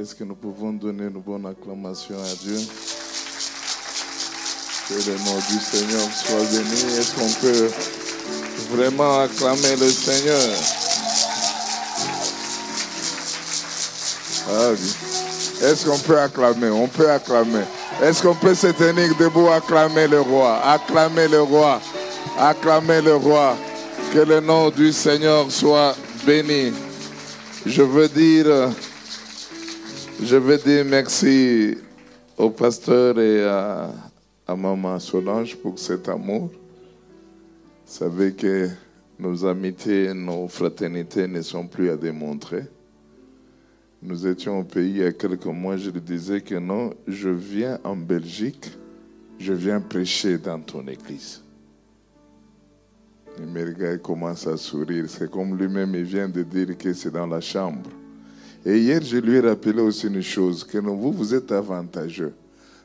Est-ce que nous pouvons donner une bonne acclamation à Dieu? Que le nom du Seigneur soit béni. Est-ce qu'on peut vraiment acclamer le Seigneur? Ah oui. Est-ce qu'on peut acclamer? On peut acclamer. Est-ce qu'on peut se tenir debout, acclamer le roi Acclamer le roi. Acclamer le roi. Que le nom du Seigneur soit béni. Je veux dire... Je veux dire merci au pasteur et à, maman Solange pour cet amour. Vous savez que nos amitiés, nos fraternités ne sont plus à démontrer. Nous étions au pays il y a quelques mois, je lui disais que non, je viens en Belgique, je viens prêcher dans ton église. Il me commence à sourire. C'est comme lui-même, il vient de dire que c'est dans la chambre. Et hier, je lui ai rappelé aussi une chose, que vous, vous êtes avantageux.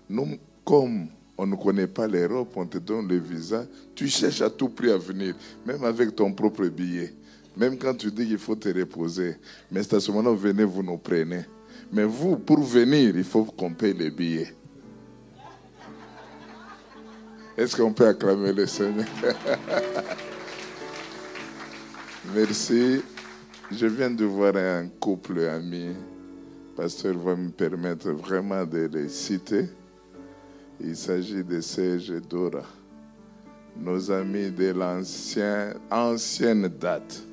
Nous, comme on ne connaît pas l'Europe, on te donne le visa, tu cherches à tout prix à venir, même avec ton propre billet. Même quand tu dis qu'il faut te reposer. Mais c'est à ce moment-là, venez, vous nous prenez. Mais vous, pour venir, il faut qu'on paye les billets. Est-ce qu'on peut acclamer le Seigneur? Merci. Je viens de voir un couple ami. Pasteur va me permettre vraiment de les citer. Il s'agit de Serge et Dora, nos amis de l'ancienne ancienne date.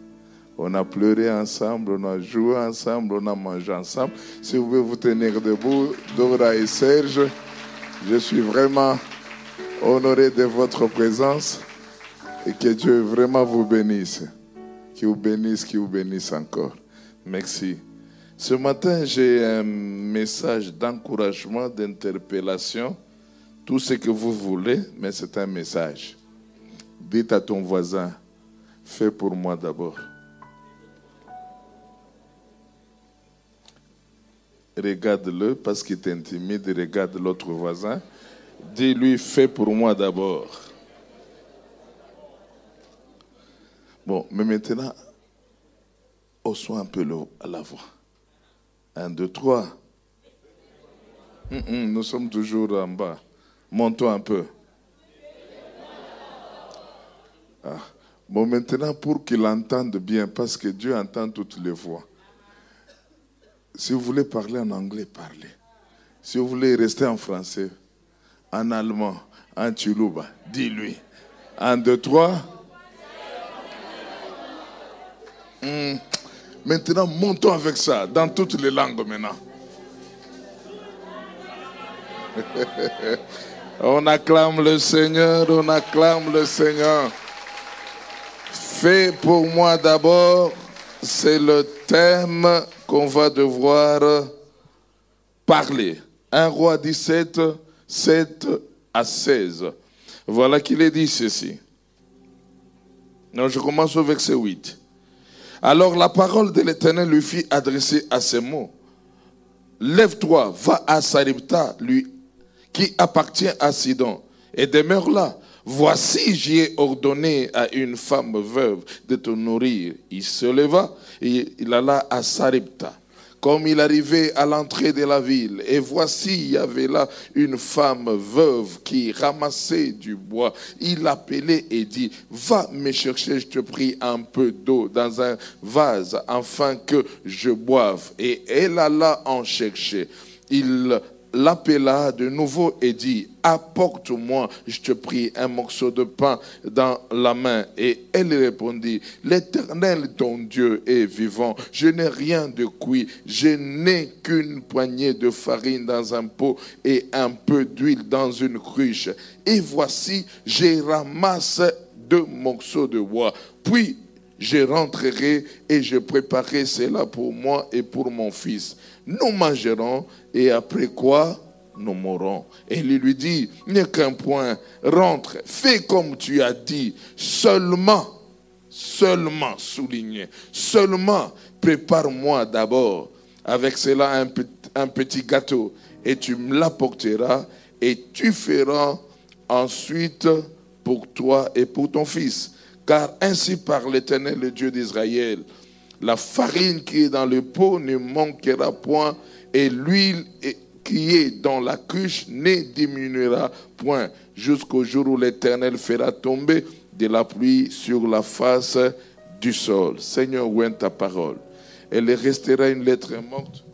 On a pleuré ensemble, on a joué ensemble, on a mangé ensemble. Si vous pouvez vous tenir debout, Dora et Serge, je suis vraiment honoré de votre présence et que Dieu vraiment vous bénisse qui vous bénisse, qui vous bénisse encore. Merci. Ce matin, j'ai un message d'encouragement, d'interpellation, tout ce que vous voulez, mais c'est un message. Dites à ton voisin, fais pour moi d'abord. Regarde-le parce qu'il t'intimide, regarde l'autre voisin. Dis-lui, fais pour moi d'abord. Bon, mais maintenant, haussons un peu la voix. Un, deux, trois. Nous sommes toujours en bas. Montons un peu. Ah. Bon, maintenant, pour qu'il entende bien, parce que Dieu entend toutes les voix. Si vous voulez parler en anglais, parlez. Si vous voulez rester en français, en allemand, en tchoulouba, dis-lui. Un, deux, trois. Hmm. Maintenant, montons avec ça dans toutes les langues maintenant. on acclame le Seigneur, on acclame le Seigneur. Fais pour moi d'abord, c'est le thème qu'on va devoir parler. 1 roi 17, 7 à 16. Voilà qu'il est dit ceci. Je commence au verset 8. Alors la parole de l'Éternel lui fit adresser à ces mots. Lève-toi, va à Saripta, lui qui appartient à Sidon, et demeure là. Voici, j'y ai ordonné à une femme veuve de te nourrir. Il se leva et il alla à Saripta comme il arrivait à l'entrée de la ville. Et voici, il y avait là une femme veuve qui ramassait du bois. Il l'appelait et dit, va me chercher, je te prie, un peu d'eau dans un vase, afin que je boive. Et elle alla en chercher. Il l'appela de nouveau et dit, apporte-moi, je te prie, un morceau de pain dans la main. Et elle répondit, l'Éternel, ton Dieu, est vivant. Je n'ai rien de cuit. Je n'ai qu'une poignée de farine dans un pot et un peu d'huile dans une cruche. Et voici, j'ai ramassé deux morceaux de bois. Puis je rentrerai et je préparerai cela pour moi et pour mon fils. Nous mangerons et après quoi nous mourrons. Et il lui dit, n'est qu'un point, rentre, fais comme tu as dit, seulement, seulement, souligné, seulement prépare-moi d'abord avec cela un, un petit gâteau et tu me l'apporteras et tu feras ensuite pour toi et pour ton fils. Car ainsi par l'Éternel, le Dieu d'Israël, la farine qui est dans le pot ne manquera point et l'huile qui est dans la cruche ne diminuera point jusqu'au jour où l'Éternel fera tomber de la pluie sur la face du sol. Seigneur, où est ta parole Elle restera une lettre morte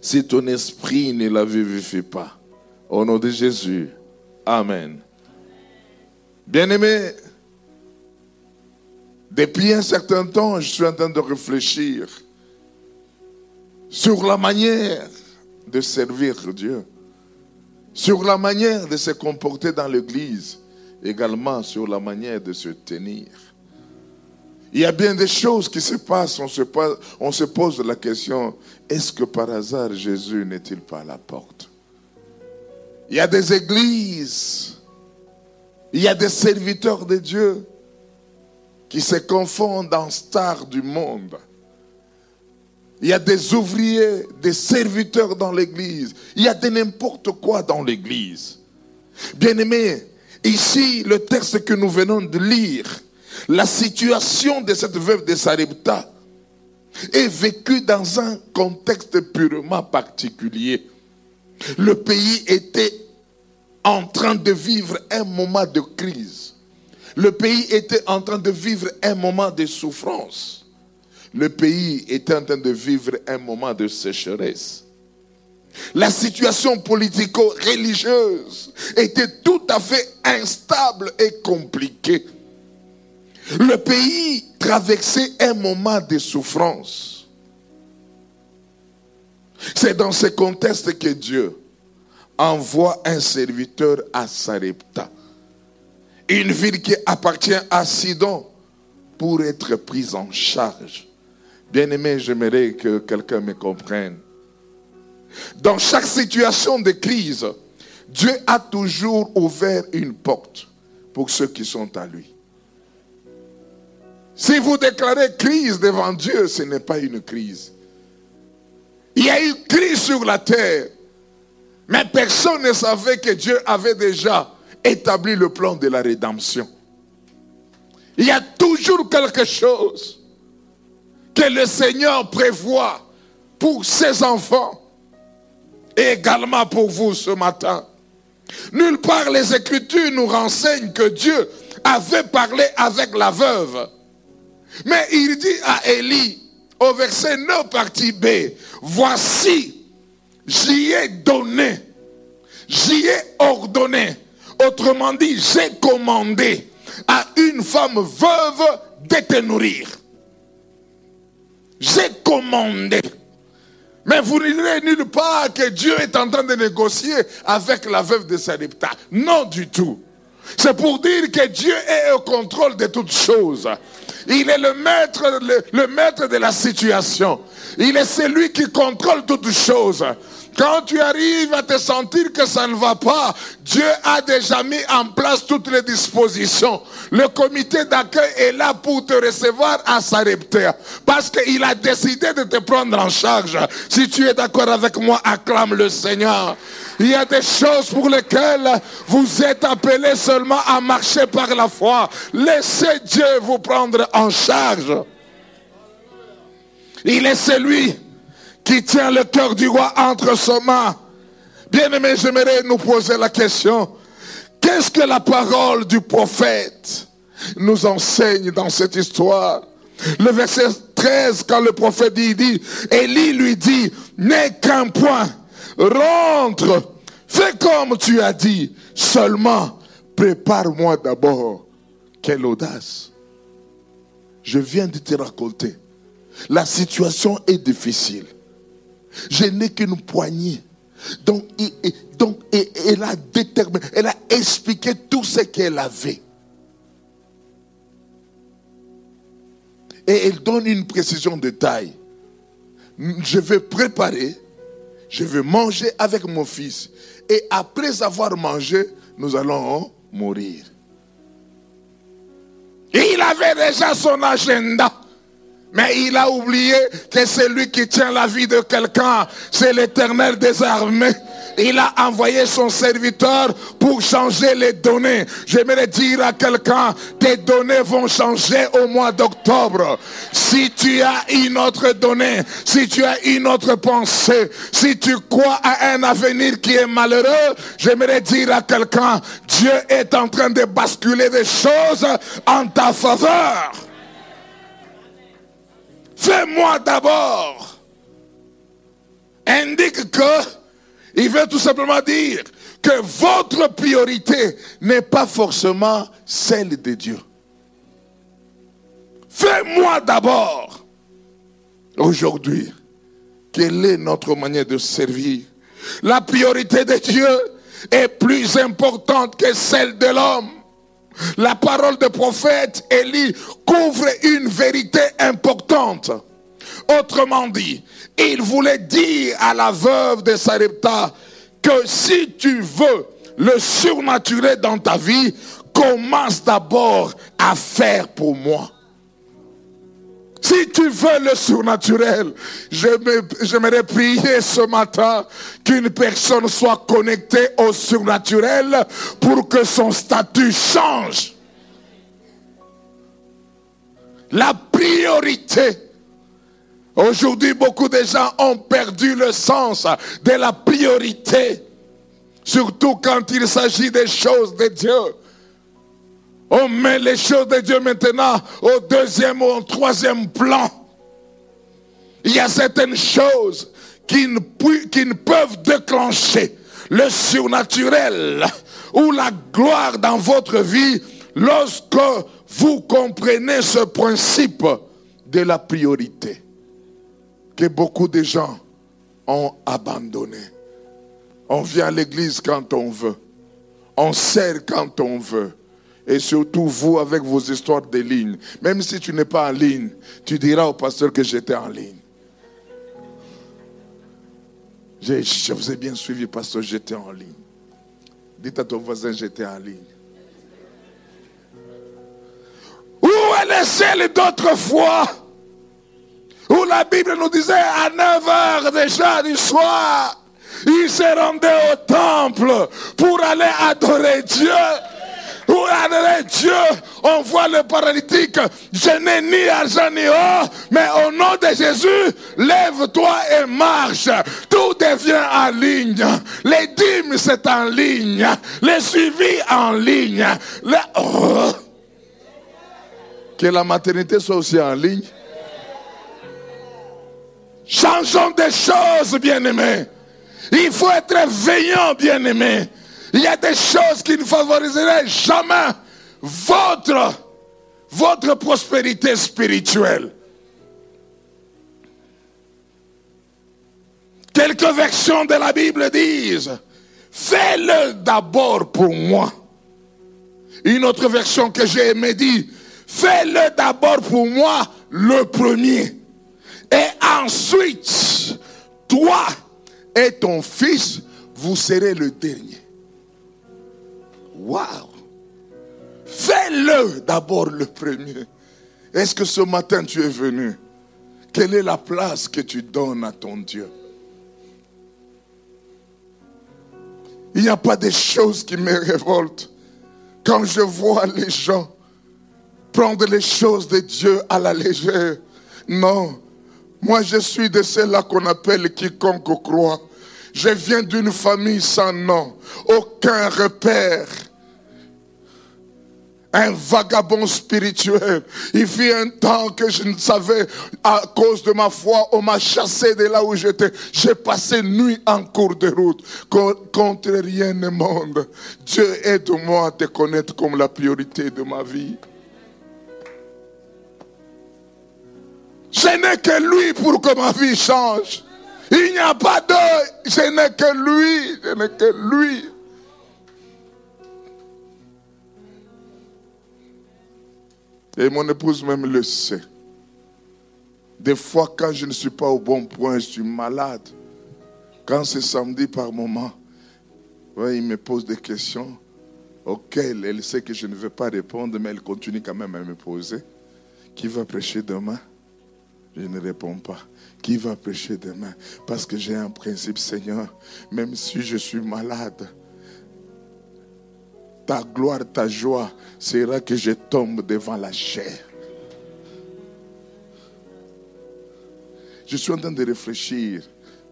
si ton esprit ne la vivifie pas. Au nom de Jésus. Amen. Bien-aimé, depuis un certain temps, je suis en train de réfléchir sur la manière de servir Dieu, sur la manière de se comporter dans l'Église, également sur la manière de se tenir. Il y a bien des choses qui se passent, on se, pose la question, est-ce que par hasard Jésus n'est-il pas à la porte? Il y a des églises, il y a des serviteurs de Dieu qui se confondent en stars du monde. Il y a des ouvriers, des serviteurs dans l'église. Il y a de n'importe quoi dans l'église. Bien-aimés, ici, le texte que nous venons de lire, la situation de cette veuve de Sarepta est vécue dans un contexte purement particulier. Le pays était en train de vivre un moment de crise. Le pays était en train de vivre un moment de souffrance. Le pays était en train de vivre un moment de sécheresse. La situation politico-religieuse était tout à fait instable et compliquée. Le pays traversait un moment de souffrance. C'est dans ce contexte que Dieu envoie un serviteur à Sarepta, une ville qui appartient à Sidon, pour être prise en charge. Bien aimé, j'aimerais que quelqu'un me comprenne. Dans chaque situation de crise, Dieu a toujours ouvert une porte pour ceux qui sont à lui. Si vous déclarez crise devant Dieu, ce n'est pas une crise. Il y a eu crise sur la terre, mais personne ne savait que Dieu avait déjà établi le plan de la rédemption. Il y a toujours quelque chose que le Seigneur prévoit pour ses enfants et également pour vous ce matin. Nulle part les Écritures nous renseignent que Dieu avait parlé avec la veuve. Mais il dit à Élie, au verset 9, partie B, voici, j'y ai donné, j'y ai ordonné. Autrement dit, j'ai commandé à une femme veuve de te nourrir. J'ai commandé. Mais vous ne direz nulle part que Dieu est en train de négocier avec la veuve de Sarepta. Non du tout. C'est pour dire que Dieu est au contrôle de toutes choses. Il est le maître, le, maître de la situation. Il est celui qui contrôle toutes choses. Quand tu arrives à te sentir que ça ne va pas, Dieu a déjà mis en place toutes les dispositions. Le comité d'accueil est là pour te recevoir à Sarepta. Parce qu'il a décidé de te prendre en charge. Si tu es d'accord avec moi, acclame le Seigneur. Il y a des choses pour lesquelles vous êtes appelés seulement à marcher par la foi. Laissez Dieu vous prendre en charge. Il est celui qui tient le cœur du roi entre ses mains. Bien aimé, j'aimerais nous poser la question. Qu'est-ce que la parole du prophète nous enseigne dans cette histoire? Le verset 13, quand le prophète dit, dit Élie lui dit, n'est qu'un point rentre, fais comme tu as dit, seulement prépare-moi d'abord. Quelle audace. Je viens de te raconter. La situation est difficile. Je n'ai qu'une poignée. Donc, elle a déterminé, elle a expliqué tout ce qu'elle avait. Et elle donne une précision de taille. Je vais préparer, je vais manger avec mon fils. Et après avoir mangé, nous allons mourir. Il avait déjà son agenda. Mais il a oublié que celui qui tient la vie de quelqu'un, c'est l'éternel des armées. Il a envoyé son serviteur pour changer les données. J'aimerais dire à quelqu'un, tes données vont changer au mois d'octobre. Si tu as une autre donnée, si tu as une autre pensée, si tu crois à un avenir qui est malheureux, j'aimerais dire à quelqu'un, Dieu est en train de basculer des choses en ta faveur. Fais-moi d'abord. Indique que, il veut tout simplement dire que votre priorité n'est pas forcément celle de Dieu. Fais-moi d'abord. Aujourd'hui, quelle est notre manière de servir? La priorité de Dieu est plus importante que celle de l'homme. La parole de prophète Élie couvre une vérité importante. Autrement dit, il voulait dire à la veuve de Sarepta que si tu veux le surnaturel dans ta vie, commence d'abord à faire pour moi. Si tu veux le surnaturel, j'aimerais prier ce matin qu'une personne soit connectée au surnaturel pour que son statut change. La priorité. Aujourd'hui, beaucoup de gens ont perdu le sens de la priorité. Surtout quand il s'agit des choses de Dieu. On met les choses de Dieu maintenant au deuxième ou au troisième plan. Il y a certaines choses qui ne, peuvent déclencher le surnaturel ou la gloire dans votre vie lorsque vous comprenez ce principe de la priorité que beaucoup de gens ont abandonné. On vient à l'église quand on veut. On sert quand on veut. Et surtout vous avec vos histoires de ligne. Même si tu n'es pas en ligne, tu diras au pasteur que j'étais en ligne. Je, vous ai bien suivi, pasteur, j'étais en ligne. Dites à ton voisin, j'étais en ligne. Où est le ciel d'autrefois? Où la Bible nous disait à 9 heures déjà du soir, il se rendait au temple pour aller adorer Dieu. Est Dieu On voit le paralytique. Je n'ai ni argent ni or, mais au nom de Jésus, lève-toi et marche. Tout devient en ligne. Les dîmes, c'est en ligne. Les suivis en ligne. Que la maternité soit aussi en ligne. Changeons des choses, bien-aimés. Il faut être veillant, bien-aimés. Il y a des choses qui ne favoriseraient jamais votre, votre prospérité spirituelle. Quelques versions de la Bible disent, fais-le d'abord pour moi. Une autre version que j'ai aimée dit, fais-le d'abord pour moi le premier. Et ensuite, toi et ton fils, vous serez le dernier. Waouh Fais-le d'abord le premier. Est-ce que ce matin tu es venu? Quelle est la place que tu donnes à ton Dieu? Il n'y a pas des choses qui me révoltent quand je vois les gens prendre les choses de Dieu à la légère. Non, moi je suis de ceux-là qu'on appelle quiconque croit. Je viens d'une famille sans nom, aucun repère un vagabond spirituel. Il fit un temps que je ne savais, à cause de ma foi, on m'a chassé de là où j'étais. J'ai passé nuit en cours de route. Contre rien au monde. Dieu aide-moi à te connaître comme la priorité de ma vie. Je n'ai que lui pour que ma vie change. Il n'y a pas d'eux. Je n'ai que lui. Je n'ai que lui. Et mon épouse même le sait. Des fois, quand je ne suis pas au bon point, je suis malade. Quand c'est samedi par moment, il me pose des questions auxquelles elle sait que je ne vais pas répondre, mais elle continue quand même à me poser. Qui va prêcher demain? Je ne réponds pas. Qui va prêcher demain? Parce que j'ai un principe, Seigneur, même si je suis malade, ta gloire, ta joie sera que je tombe devant la chair. Je suis en train de réfléchir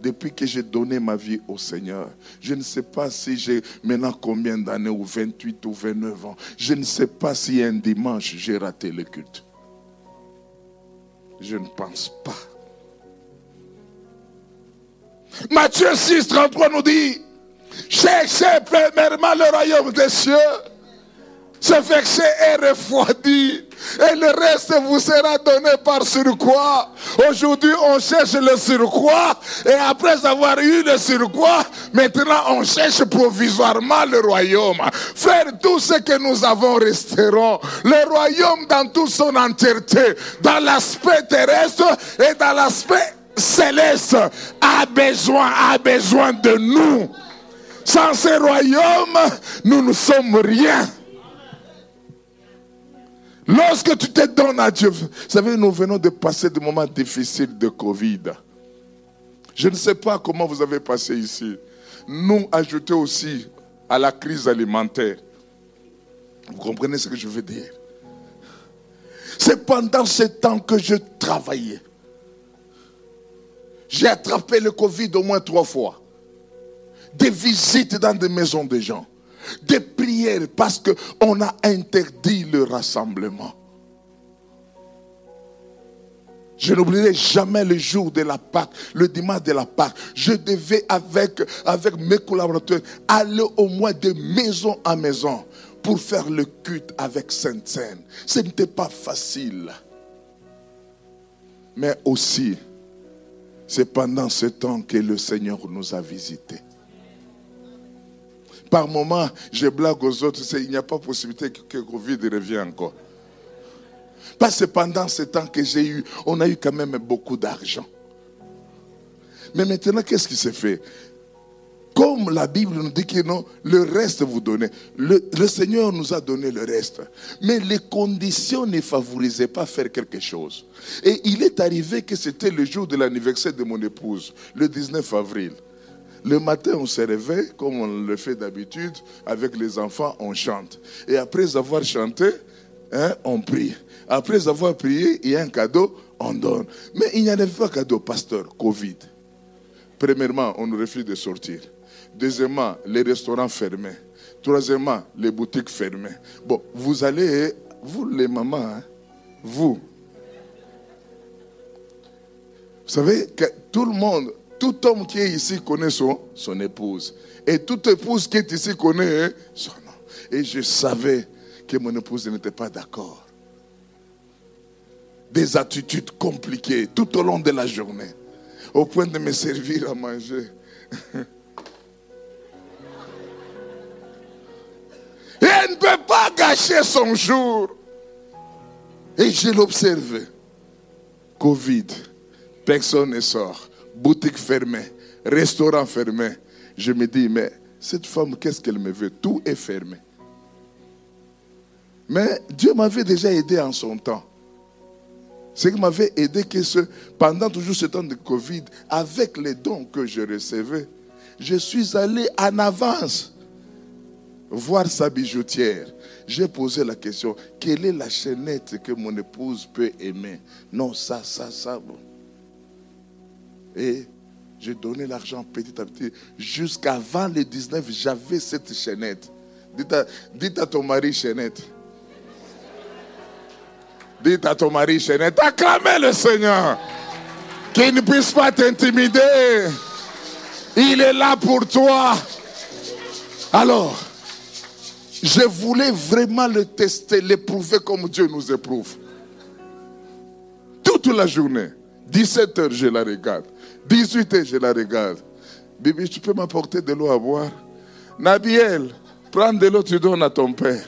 depuis que j'ai donné ma vie au Seigneur. Je ne sais pas si j'ai maintenant combien d'années, ou 28 ou 29 ans. Je ne sais pas si un dimanche j'ai raté le culte. Je ne pense pas. Matthieu 6, 33 nous dit, Cherchez premièrement le royaume des cieux. Ce verset est refroidi. Et le reste vous sera donné par surcroît. Aujourd'hui, on cherche le surcroît. Et après avoir eu le surcroît, maintenant on cherche provisoirement le royaume. Faire tout ce que nous avons resteront. Le royaume dans toute son entièreté. Dans l'aspect terrestre et dans l'aspect céleste. A besoin, a besoin de nous. Sans ce royaume, nous ne sommes rien. Lorsque tu te donnes à Dieu, vous savez, nous venons de passer des moments difficiles de Covid. Je ne sais pas comment vous avez passé ici. Nous ajoutons aussi à la crise alimentaire. Vous comprenez ce que je veux dire? C'est pendant ce temps que je travaillais. J'ai attrapé le Covid au moins trois fois des visites dans des maisons de gens, des prières parce qu'on a interdit le rassemblement. Je n'oublierai jamais le jour de la Pâque, le dimanche de la Pâque. Je devais avec, avec mes collaborateurs aller au moins de maison en maison pour faire le culte avec Sainte-Seine. Ce n'était pas facile. Mais aussi, c'est pendant ce temps que le Seigneur nous a visités. Par moment, je blague aux autres, il n'y a pas possibilité que, Covid revienne encore. Parce que pendant ce temps que j'ai eu, on a eu quand même beaucoup d'argent. Mais maintenant, qu'est-ce qui s'est fait? Comme la Bible nous dit que non, le reste vous donnez. Le, le, Seigneur nous a donné le reste. Mais les conditions ne favorisaient pas faire quelque chose. Et il est arrivé que c'était le jour de l'anniversaire de mon épouse, le 19 avril. Le matin, on se réveille, comme on le fait d'habitude, avec les enfants, on chante. Et après avoir chanté, hein, on prie. Après avoir prié, il y a un cadeau, on donne. Mais il n'y avait pas de cadeau, pasteur, Covid. Premièrement, on nous refuse de sortir. Deuxièmement, les restaurants fermés. Troisièmement, les boutiques fermées. Bon, vous allez, vous les mamans, hein, vous. Vous savez que tout le monde, tout homme qui est ici connaît son, son épouse. Et toute épouse qui est ici connaît son nom. Et je savais que mon épouse n'était pas d'accord. Des attitudes compliquées tout au long de la journée. Au point de me servir à manger. Elle ne peut pas gâcher son jour. Et je l'observe. Covid. Personne ne sort boutique fermée, restaurant fermé. Je me dis, mais cette femme, qu'est-ce qu'elle me veut? Tout est fermé. Mais Dieu m'avait déjà aidé en son temps. Ce qui m'avait aidé, que pendant toujours ce temps de Covid, avec les dons que je recevais, je suis allé en avance voir sa bijoutière. J'ai posé la question, quelle est la chaînette que mon épouse peut aimer? Non, ça, ça, ça. Bon. Et j'ai donné l'argent petit à petit. Jusqu'avant le 19, j'avais cette chaînette. Dites à, ton mari chaînette. Dites à ton mari, Chénette, acclamez le Seigneur. Qu'il ne puisse pas t'intimider. Il est là pour toi. Alors, je voulais vraiment le tester, l'éprouver comme Dieu nous éprouve. Toute la journée. 17 heures, je la regarde. 18 heures, je la regarde. Bibi, tu peux m'apporter de l'eau à boire? Nabiel, prends de l'eau, tu donnes à ton père.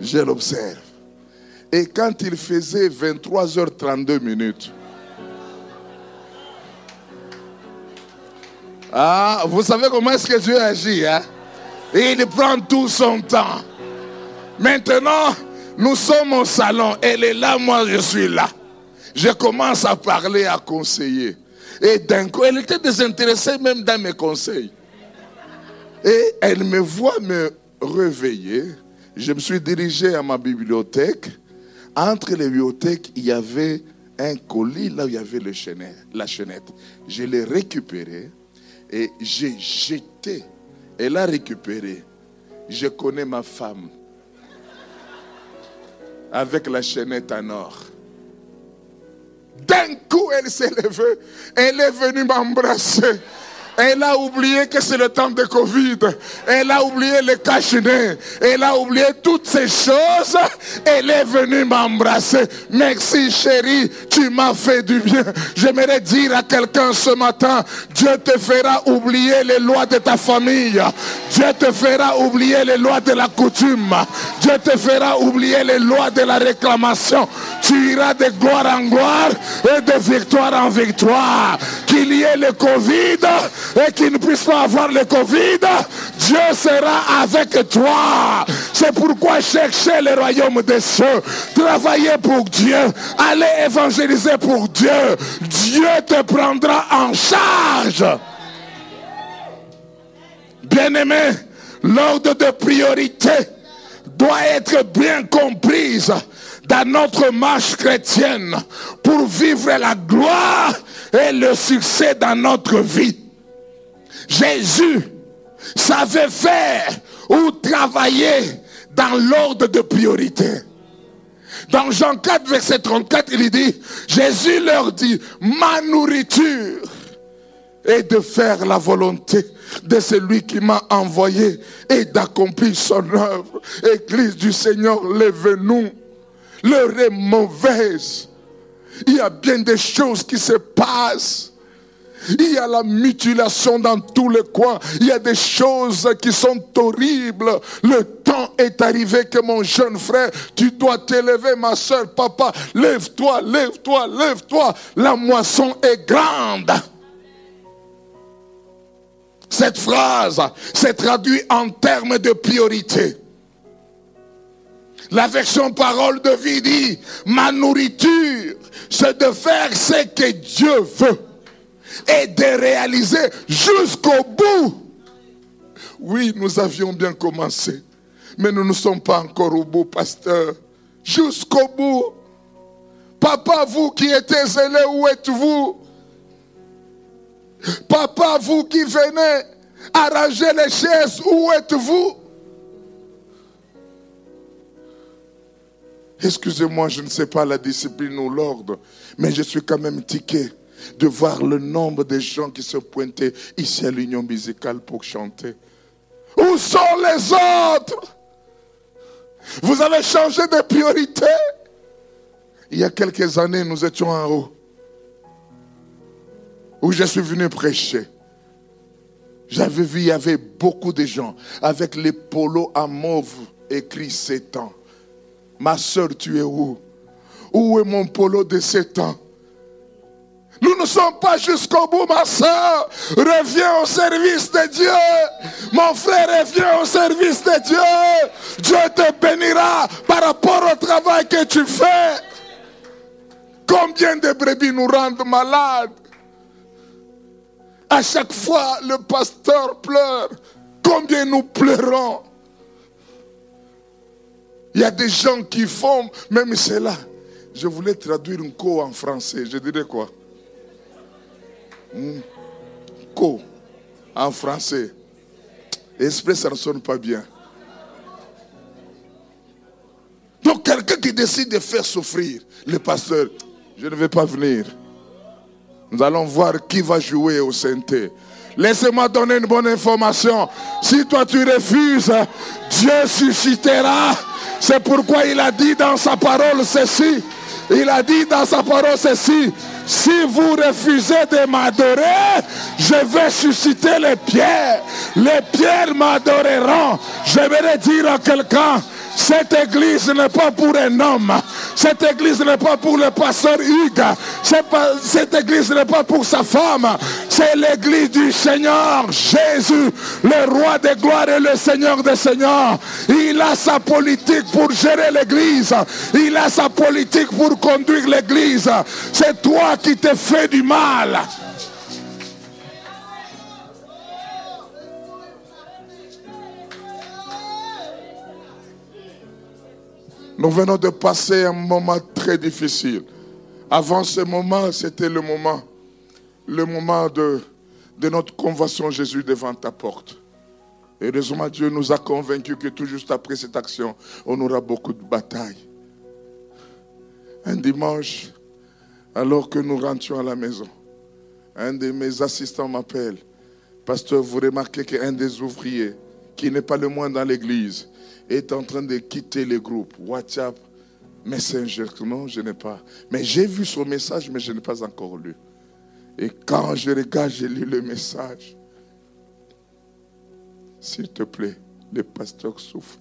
Je l'observe. Et quand il faisait 23h32 minutes, ah, vous savez comment est-ce que Dieu agit, hein? il prend tout son temps. Maintenant, nous sommes au salon. Elle est là, moi je suis là. Je commence à parler, à conseiller. Et d'un coup, elle était désintéressée même dans mes conseils. Et elle me voit me réveiller. Je me suis dirigé à ma bibliothèque. Entre les bibliothèques, il y avait un colis là où il y avait le la chaînette. Je l'ai récupéré et j'ai jeté. Elle a récupéré. Je connais ma femme avec la chaînette en or. D'un coup, elle s'est levée. Elle est venue m'embrasser. Elle a oublié que c'est le temps de Covid. Elle a oublié le cache Elle a oublié toutes ces choses. Elle est venue m'embrasser. Merci chérie, tu m'as fait du bien. J'aimerais dire à quelqu'un ce matin, Dieu te fera oublier les lois de ta famille. Dieu te fera oublier les lois de la coutume. Dieu te fera oublier les lois de la réclamation. Tu iras de gloire en gloire et de victoire en victoire. Qu'il y ait le Covid et qu'il ne puisse pas avoir le Covid, Dieu sera avec toi. C'est pourquoi chercher le royaume des cieux, travailler pour Dieu, aller évangéliser pour Dieu. Dieu te prendra en charge. Bien-aimé, l'ordre de priorité doit être bien comprise dans notre marche chrétienne pour vivre la gloire et le succès dans notre vie. Jésus savait faire ou travailler dans l'ordre de priorité. Dans Jean 4, verset 34, il dit, Jésus leur dit, ma nourriture est de faire la volonté de celui qui m'a envoyé et d'accomplir son œuvre. Église du Seigneur, lève-nous. L'heure est mauvaise. Il y a bien des choses qui se passent. Il y a la mutilation dans tous les coins. Il y a des choses qui sont horribles. Le temps est arrivé que mon jeune frère, tu dois t'élever, ma soeur, papa. Lève-toi, lève-toi, lève-toi. La moisson est grande. Cette phrase s'est traduite en termes de priorité. La version parole de vie dit, ma nourriture, c'est de faire ce que Dieu veut et de réaliser jusqu'au bout. Oui, nous avions bien commencé, mais nous ne sommes pas encore au bout, pasteur. Jusqu'au bout. Papa, vous qui êtes zélé, où êtes-vous? Papa, vous qui venez arranger les chaises, où êtes-vous? Excusez-moi, je ne sais pas la discipline ou l'ordre, mais je suis quand même tiqué de voir le nombre de gens qui se pointaient ici à l'union musicale pour chanter. Où sont les autres? Vous avez changé de priorité? Il y a quelques années, nous étions en haut, où je suis venu prêcher. J'avais vu, il y avait beaucoup de gens avec les polos à mauve écrit 7 ans. Ma soeur, tu es où? Où est mon polo de 7 ans? Nous ne sommes pas jusqu'au bout, ma soeur. Reviens au service de Dieu. Mon frère, reviens au service de Dieu. Dieu te bénira par rapport au travail que tu fais. Combien de brebis nous rendent malades? À chaque fois, le pasteur pleure. Combien nous pleurons? Il y a des gens qui font, même cela. Je voulais traduire un co en français. Je dirais quoi? Co en français. Esprit, ça ne sonne pas bien. Donc quelqu'un qui décide de faire souffrir le pasteur, je ne vais pas venir. Nous allons voir qui va jouer au synthé. Laissez-moi donner une bonne information. Si toi tu refuses, Dieu suscitera. C'est pourquoi il a dit dans sa parole ceci. Il a dit dans sa parole ceci. Si vous refusez de m'adorer, je vais susciter les pierres. Les pierres m'adoreront. Je vais dire à quelqu'un, cette église n'est pas pour un homme. Cette église n'est pas pour le pasteur Hugues. Cette église n'est pas pour sa femme. C'est l'église du Seigneur Jésus, le roi des gloires et le Seigneur des seigneurs. Il a sa politique pour gérer l'église. Il a sa politique pour conduire l'église. C'est toi qui te fais du mal. Nous venons de passer un moment très difficile. Avant ce moment, c'était le moment, le moment de, notre convention Jésus devant ta porte. Et heureusement, Dieu nous a convaincus que tout juste après cette action, on aura beaucoup de batailles. Un dimanche, alors que nous rentrions à la maison, un de mes assistants m'appelle. Pasteur, vous remarquez qu'un des ouvriers, qui n'est pas le moins dans l'église, est en train de quitter le groupe WhatsApp, Messenger. Non, je n'ai pas. Mais j'ai vu son message, mais je n'ai pas encore lu. Et quand je regarde, j'ai lu le message. S'il te plaît, le pasteur souffre.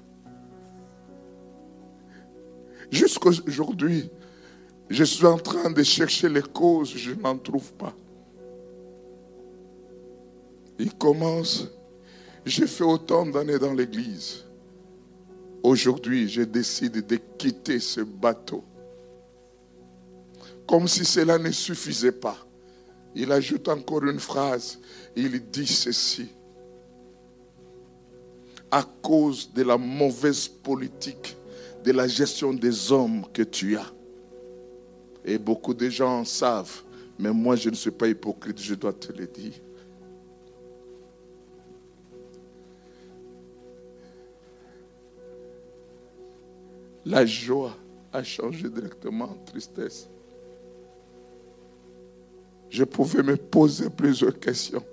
Jusqu'aujourd'hui, je suis en train de chercher les causes, je n'en trouve pas. Il commence, j'ai fait autant d'années dans l'église. Aujourd'hui, je décide de quitter ce bateau. Comme si cela ne suffisait pas. Il ajoute encore une phrase. Il dit ceci. À cause de la mauvaise politique, de la gestion des hommes que tu as. Et beaucoup de gens savent, mais moi je ne suis pas hypocrite, je dois te le dire. La joie a changé directement en tristesse. Je pouvais me poser plusieurs questions.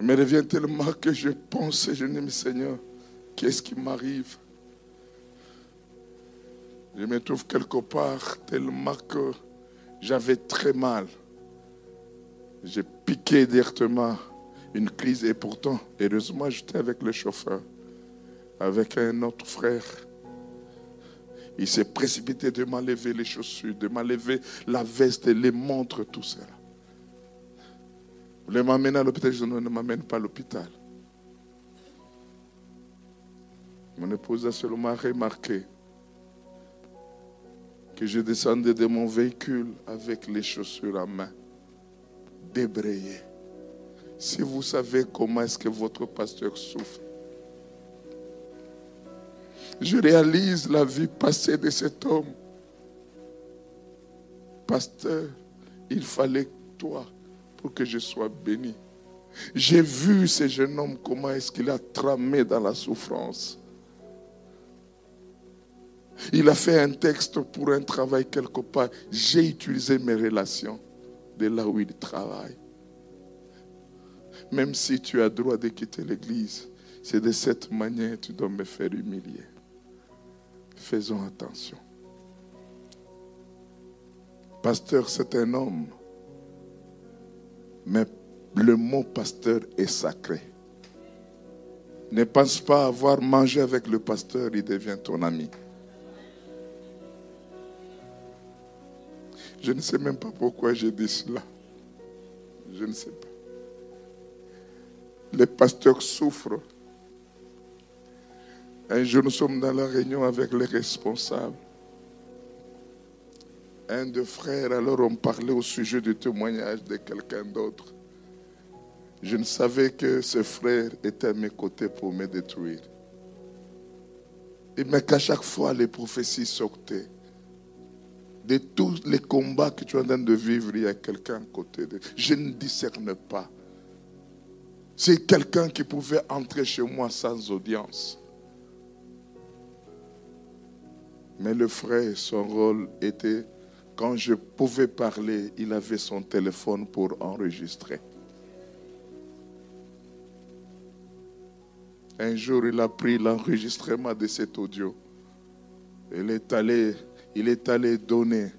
Il me revient tellement que je pense je dis, mais Seigneur, qu'est-ce qui m'arrive? Je me trouve quelque part tellement que j'avais très mal. J'ai piqué directement une crise et pourtant, heureusement, j'étais avec le chauffeur, avec un autre frère. Il s'est précipité de m'enlever les chaussures, de m'enlever la veste, les montres, tout ça. Vous voulez m'amener à l'hôpital? Je ne m'amène pas à l'hôpital. Mon épouse a seulement remarqué que je descendais de mon véhicule avec les chaussures à main débrayé. Si vous savez comment est-ce que votre pasteur souffre, je réalise la vie passée de cet homme. Pasteur, il fallait toi pour que je sois béni. J'ai vu ce jeune homme, comment est-ce qu'il a tramé dans la souffrance. Il a fait un texte pour un travail quelque part. J'ai utilisé mes relations là où il travaille. Même si tu as droit de quitter l'église, c'est de cette manière que tu dois me faire humilier. Faisons attention. Pasteur, c'est un homme. Mais le mot pasteur est sacré. Ne pense pas avoir mangé avec le pasteur, il devient ton ami. Je ne sais même pas pourquoi j'ai dit cela. Je ne sais pas. Les pasteurs souffrent. Un jour, nous sommes dans la réunion avec les responsables. Un de frères, alors on parlait au sujet du témoignage de quelqu'un d'autre. Je ne savais que ce frère était à mes côtés pour me détruire. Et mais qu'à chaque fois les prophéties sortaient, de tous les combats que tu es en train de vivre, il y a quelqu'un à côté de Je ne discerne pas. C'est quelqu'un qui pouvait entrer chez moi sans audience. Mais le frère, son rôle était, quand je pouvais parler, il avait son téléphone pour enregistrer. Un jour, il a pris l'enregistrement de cet audio. Il est allé, il est allé donner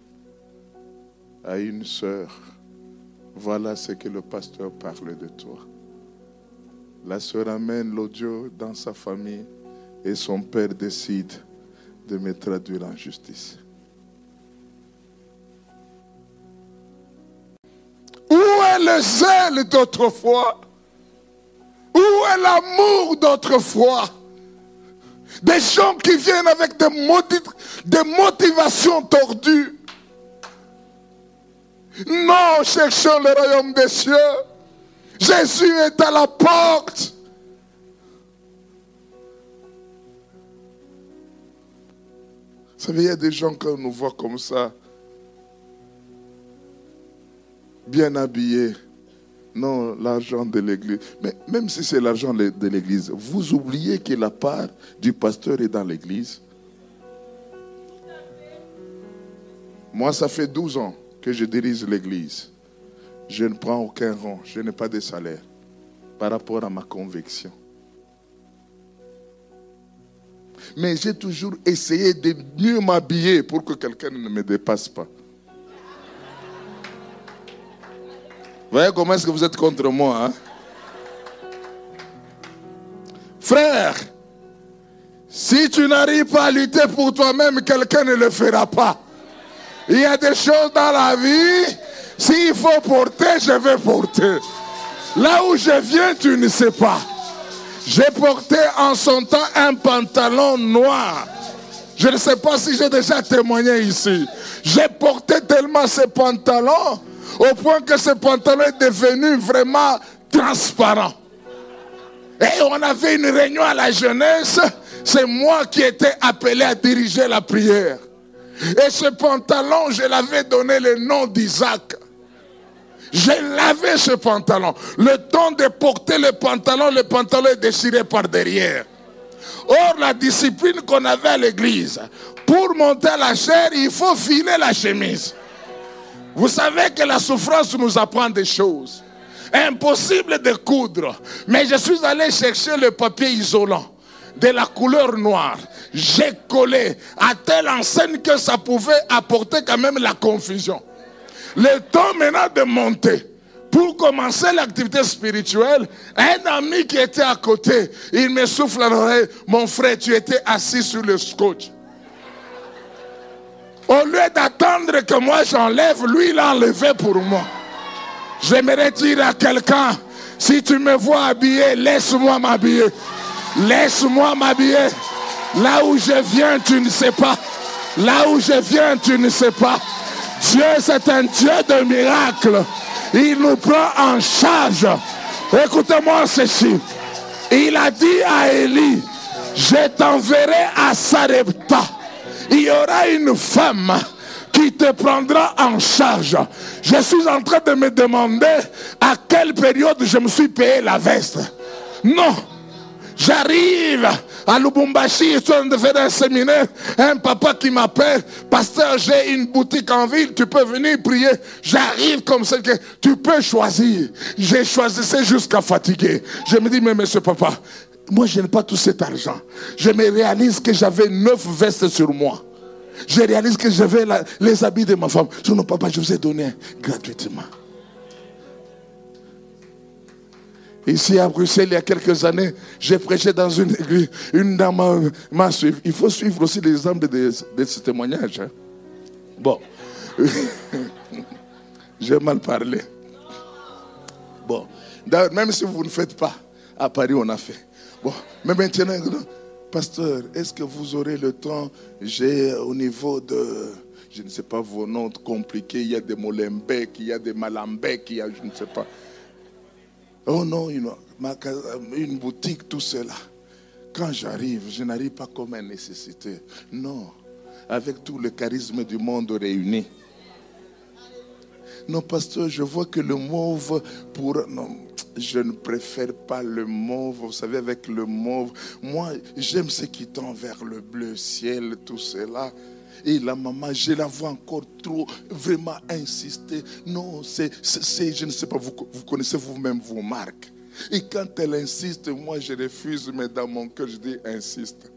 à une sœur. Voilà ce que le pasteur parle de toi. La sœur amène l'audio dans sa famille et son père décide de me traduire en justice. Où est le zèle d'autrefois? Où est l'amour d'autrefois? Des gens qui viennent avec des, motivations tordues. Non, cherchons le royaume des cieux. Jésus est à la porte. Vous savez, il y a des gens qu'on nous voit comme ça, bien habillés. Non, l'argent de l'église. Mais même si c'est l'argent de l'église, vous oubliez que la part du pasteur est dans l'église. Moi, ça fait 12 ans que je dirige l'église. Je ne prends aucun rang, je n'ai pas de salaire par rapport à ma conviction. Mais j'ai toujours essayé de mieux m'habiller pour que quelqu'un ne me dépasse pas. Voyez comment est-ce que vous êtes contre moi hein? Frère, si tu n'arrives pas à lutter pour toi-même, quelqu'un ne le fera pas. Il y a des choses dans la vie, s'il faut porter, je vais porter. Là où je viens, tu ne sais pas. J'ai porté en son temps un pantalon noir. Je ne sais pas si j'ai déjà témoigné ici. J'ai porté tellement ce pantalon au point que ce pantalon est devenu vraiment transparent. Et on avait une réunion à la jeunesse. C'est moi qui étais appelé à diriger la prière. Et ce pantalon, je l'avais donné le nom d'Isaac. Je lavais ce pantalon. Le temps de porter le pantalon, le pantalon est déchiré par derrière. Or, la discipline qu'on avait à l'église, pour monter à la chair, il faut filer la chemise. Vous savez que la souffrance nous apprend des choses. Impossible de coudre. Mais je suis allé chercher le papier isolant de la couleur noire. J'ai collé à telle enseigne que ça pouvait apporter quand même la confusion. Le temps maintenant de monter. Pour commencer l'activité spirituelle, un ami qui était à côté, il me souffle à l'oreille, mon frère, tu étais assis sur le scotch. Au lieu d'attendre que moi j'enlève, lui il a enlevé pour moi. J'aimerais dire à quelqu'un, si tu me vois habillé, laisse-moi m'habiller. Laisse-moi m'habiller. Là où je viens, tu ne sais pas. Là où je viens, tu ne sais pas. Dieu, c'est un Dieu de miracles. Il nous prend en charge. Écoutez-moi ceci. Il a dit à Élie, je t'enverrai à Sarepta. Il y aura une femme qui te prendra en charge. Je suis en train de me demander à quelle période je me suis payé la veste. Non, J'arrive à Lubumbashi, je suis en train de faire un séminaire. Un papa qui m'appelle, pasteur, j'ai une boutique en ville, tu peux venir prier. J'arrive comme ça, que tu peux choisir. J'ai choisi jusqu'à fatiguer. Je me dis, mais monsieur papa, moi je n'ai pas tout cet argent. Je me réalise que j'avais neuf vestes sur moi. Je réalise que j'avais les habits de ma femme. Je papa, je vous ai donné gratuitement. Ici à Bruxelles, il y a quelques années, j'ai prêché dans une église. Une dame m'a suivi. Il faut suivre aussi l'exemple de, de, ce témoignage. Hein. Bon. j'ai mal parlé. Bon. D'ailleurs, même si vous ne faites pas, à Paris, on a fait. Bon. Mais maintenant, pasteur, est-ce que vous aurez le temps? J'ai au niveau de je ne sais pas vos noms compliqués, il y a des Molenbeek, il y a des Malambek, il y a je ne sais pas. Oh non, une boutique, tout cela. Quand j'arrive, je n'arrive pas comme un nécessité. Non. avec tout le charisme du monde réuni. Non, pasteur, je vois que le mauve pour... Non, je ne préfère pas le mauve. Vous savez, avec le mauve, moi, j'aime ce qui tend vers le bleu ciel, tout cela. Et la maman, je la vois encore trop vraiment insister. Non, c'est, je ne sais pas, vous, vous connaissez vous-même vos marques. Et quand elle insiste, moi je refuse, mais dans mon cœur, je dis insiste.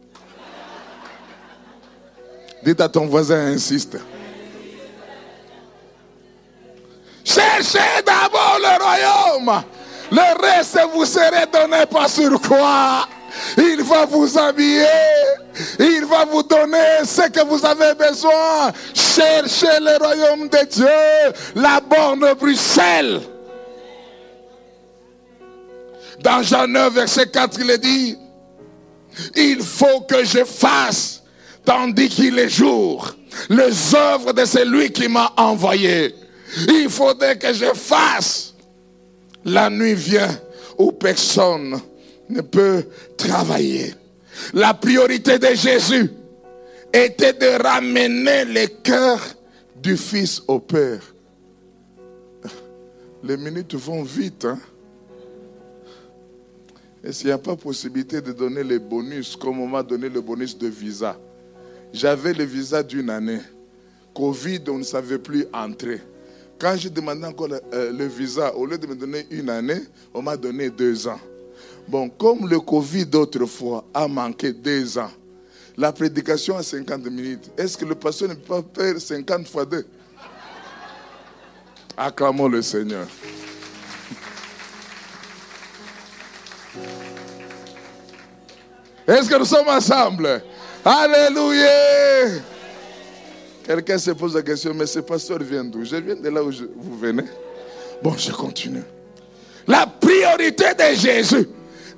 Dites à ton voisin, insiste. Cherchez d'abord le royaume. Le reste vous serez donné pas sur quoi? Il va vous habiller. Il va vous donner ce que vous avez besoin. Cherchez le royaume de Dieu. La borne Bruxelles. Dans Jean 9, verset 4, il est dit, il faut que je fasse, tandis qu'il est jour, les œuvres de celui qui m'a envoyé. Il faudrait que je fasse. La nuit vient où personne ne peut travailler. La priorité de Jésus était de ramener le cœur du Fils au Père. Les minutes vont vite. Hein? Et s'il n'y a pas possibilité de donner les bonus, comme on m'a donné le bonus de visa. J'avais le visa d'une année. Covid, on ne savait plus entrer. Quand j'ai demandé encore le, euh, le, visa, au lieu de me donner une année, on m'a donné deux ans. Bon, comme le Covid d'autrefois a manqué deux ans, la prédication à 50 minutes, est-ce que le pasteur ne peut pas faire 50 fois deux? Acclamons le Seigneur. Est-ce que nous sommes ensemble? Alléluia Quelqu'un se pose la question, mais ce pasteur vient d'où? Je viens de là où vous venez. Bon, je continue. La priorité de Jésus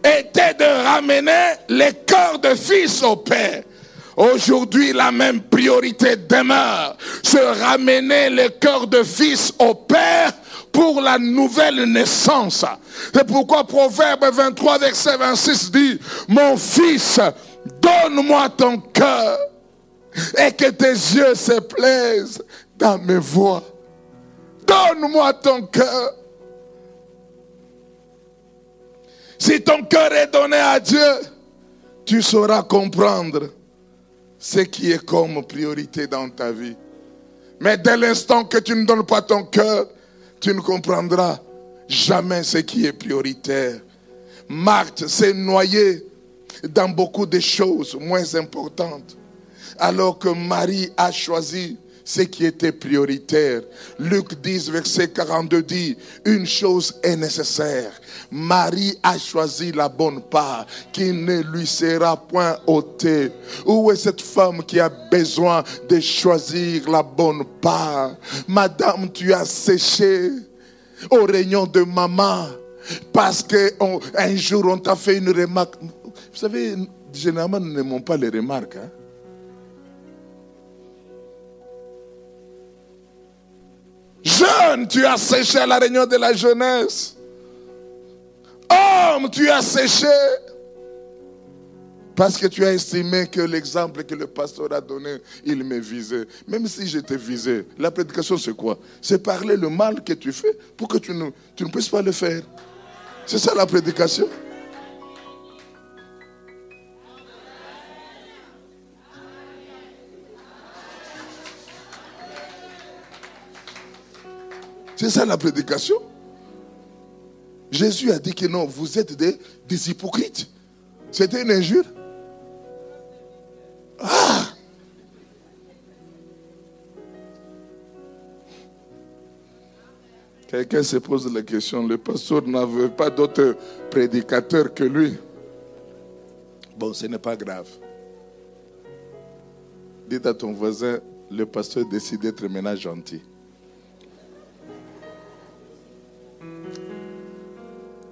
était de ramener les cœurs de fils au Père. Aujourd'hui, la même priorité demeure, se ramener les cœurs de fils au Père pour la nouvelle naissance. C'est pourquoi Proverbe 23, verset 26 dit, mon fils, donne-moi ton cœur et que tes yeux se plaisent dans mes voix. Donne-moi ton cœur. Si ton cœur est donné à Dieu, tu sauras comprendre ce qui est comme priorité dans ta vie. Mais dès l'instant que tu ne donnes pas ton cœur, tu ne comprendras jamais ce qui est prioritaire. Marthe s'est noyée dans beaucoup de choses moins importantes, alors que Marie a choisi ce qui était prioritaire. Luc 10, verset 42 dit, une chose est nécessaire. Marie a choisi la bonne part qui ne lui sera point ôtée. Où est cette femme qui a besoin de choisir la bonne part? Madame, tu as séché au réunion de maman parce qu'un jour on t'a fait une remarque. Vous savez, généralement nous n'aimons pas les remarques. Hein? Jeune, tu as séché à la réunion de la jeunesse. Homme, tu as séché. Parce que tu as estimé que l'exemple que le pasteur a donné, il me visait. Même si j'étais visé, la prédication c'est quoi? C'est parler le mal que tu fais pour que tu ne, tu ne puisses pas le faire. C'est ça la prédication? C'est ça la prédication. Jésus a dit que non, vous êtes des, hypocrites. C'était une injure. Ah Quelqu'un se pose la question, le pasteur n'avait pas d'autre prédicateur que lui. Bon, ce n'est pas grave. Dites à ton voisin, le pasteur décide d'être maintenant gentil.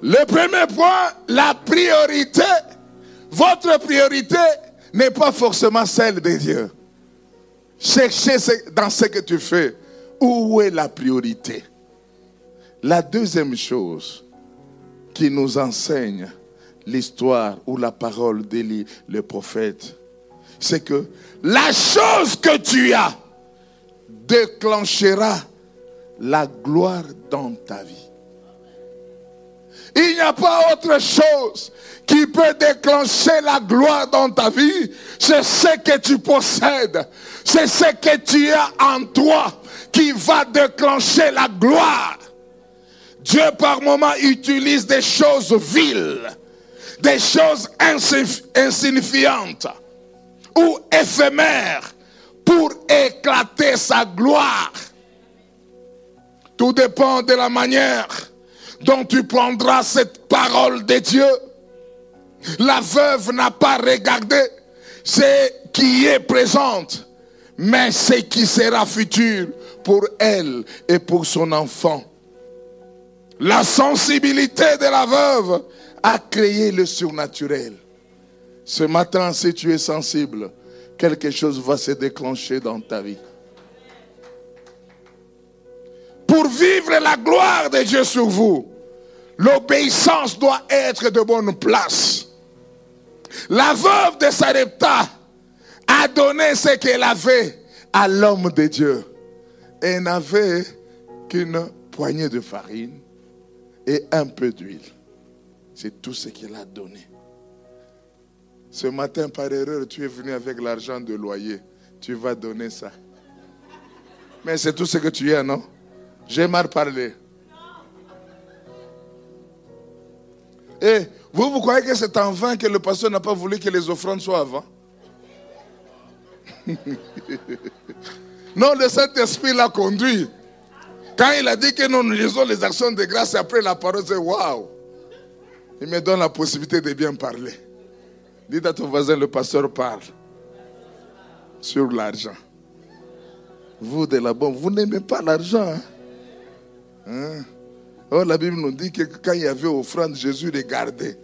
Le premier point, la priorité. Votre priorité n'est pas forcément celle de Dieu. Cherchez dans ce que tu fais. Où est la priorité? La deuxième chose qui nous enseigne l'histoire ou la parole d'Élie, le prophète, c'est que la chose que tu as déclenchera la gloire dans ta vie. Il n'y a pas autre chose qui peut déclencher la gloire dans ta vie. C'est ce que tu possèdes. C'est ce que tu as en toi qui va déclencher la gloire. Dieu par moment utilise des choses viles, des choses insignifiantes ou éphémères pour éclater sa gloire. Tout dépend de la manière dont tu prendras cette parole de Dieu. La veuve n'a pas regardé ce qui est présente, mais ce qui sera futur pour elle et pour son enfant. La sensibilité de la veuve a créé le surnaturel. Ce matin, si tu es sensible, quelque chose va se déclencher dans ta vie. Pour vivre la gloire de Dieu sur vous, l'obéissance doit être de bonne place. La veuve de Sarepta a donné ce qu'elle avait à l'homme de Dieu. Elle n'avait qu'une poignée de farine et un peu d'huile. C'est tout ce qu'elle a donné. Ce matin, par erreur, tu es venu avec l'argent de loyer. Tu vas donner ça. Mais c'est tout ce que tu as, non? J'ai mal parlé. Et vous, vous croyez que c'est en vain que le pasteur n'a pas voulu que les offrandes soient avant? Non, le Saint-Esprit l'a conduit. Quand il a dit que nous, nous lisons les actions de grâce après la parole, c'est waouh. Il me donne la possibilité de bien parler. Dites à ton voisin, le pasteur parle sur l'argent. Vous de la bombe, vous n'aimez pas l'argent. Hein? Hein? Oh, la Bible nous dit que quand il y avait offrande, Jésus regardait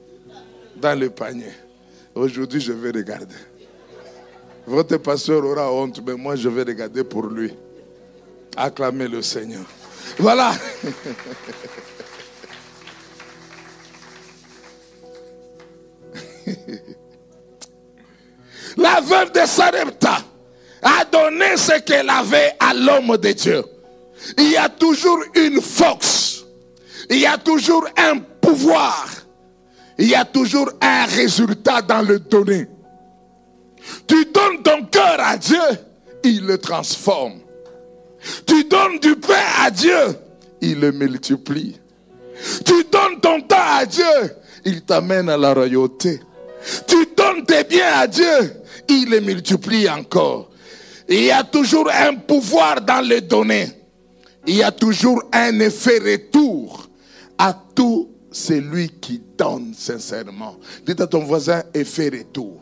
dans le panier. Aujourd'hui, je vais regarder. Votre pasteur aura honte, mais moi, je vais regarder pour lui. Acclamez le Seigneur. Voilà. La veuve de Sarepta a donné ce qu'elle avait à l'homme de Dieu. Il y a toujours une force. Il y a toujours un pouvoir. Il y a toujours un résultat dans le donner. Tu donnes ton cœur à Dieu, il le transforme. Tu donnes du pain à Dieu, il le multiplie. Tu donnes ton temps à Dieu, il t'amène à la royauté. Tu donnes tes biens à Dieu, il les multiplie encore. Il y a toujours un pouvoir dans les données. Il y a toujours un effet retour à tout celui qui donne sincèrement. Dites à ton voisin, effet retour.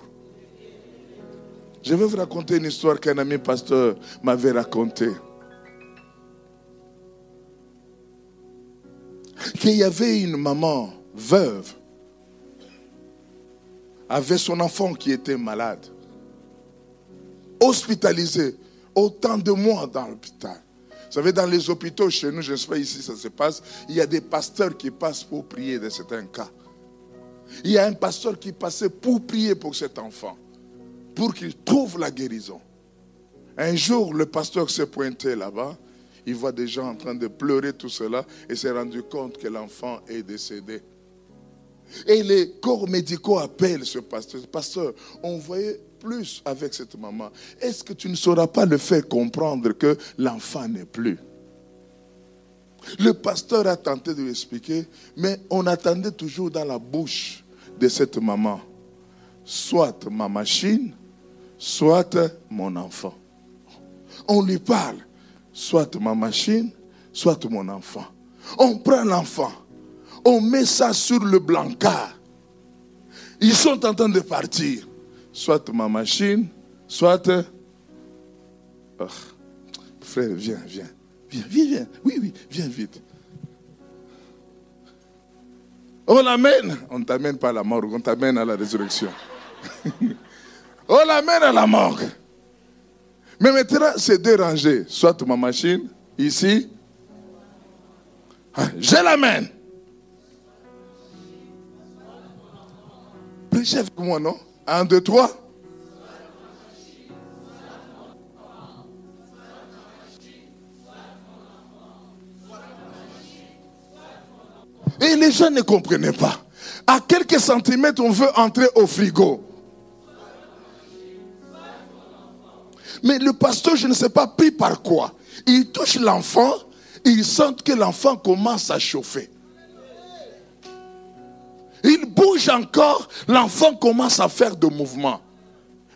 Je vais vous raconter une histoire qu'un ami pasteur m'avait racontée. Qu'il y avait une maman veuve avait son enfant qui était malade hospitalisé autant de mois dans l'hôpital. Vous savez, dans les hôpitaux chez nous, je ne sais pas ici ça se passe, il y a des pasteurs qui passent pour prier dans certains cas. Il y a un pasteur qui passait pour prier pour cet enfant, pour qu'il trouve la guérison. Un jour, le pasteur s'est pointé là-bas, il voit des gens en train de pleurer tout cela et s'est rendu compte que l'enfant est décédé. Et les corps médicaux appellent ce pasteur. Pasteur, on voyait plus avec cette maman, est-ce que tu ne sauras pas le faire comprendre que l'enfant n'est plus? Le pasteur a tenté de lui expliquer, mais on attendait toujours dans la bouche de cette maman, soit ma machine, soit mon enfant. On lui parle, soit ma machine, soit mon enfant. On prend l'enfant, on met ça sur le blancard. Ils sont en train de partir soit ma machine, soit... Oh, frère, viens, viens. Viens, viens, viens. Oui, oui, viens vite. On l'amène. On ne t'amène pas à la morgue, on t'amène à la résurrection. on l'amène à la morgue. Mais maintenant, c'est dérangé. Soit ma machine, ici. Ah, je l'amène. Prêchez avec moi, non? Un, deux, trois. Et les gens ne comprenaient pas. À quelques centimètres, on veut entrer au frigo. Mais le pasteur, je ne sais pas pris par quoi. Il touche l'enfant, il sent que l'enfant commence à chauffer. Il bouge encore, l'enfant commence à faire de mouvements.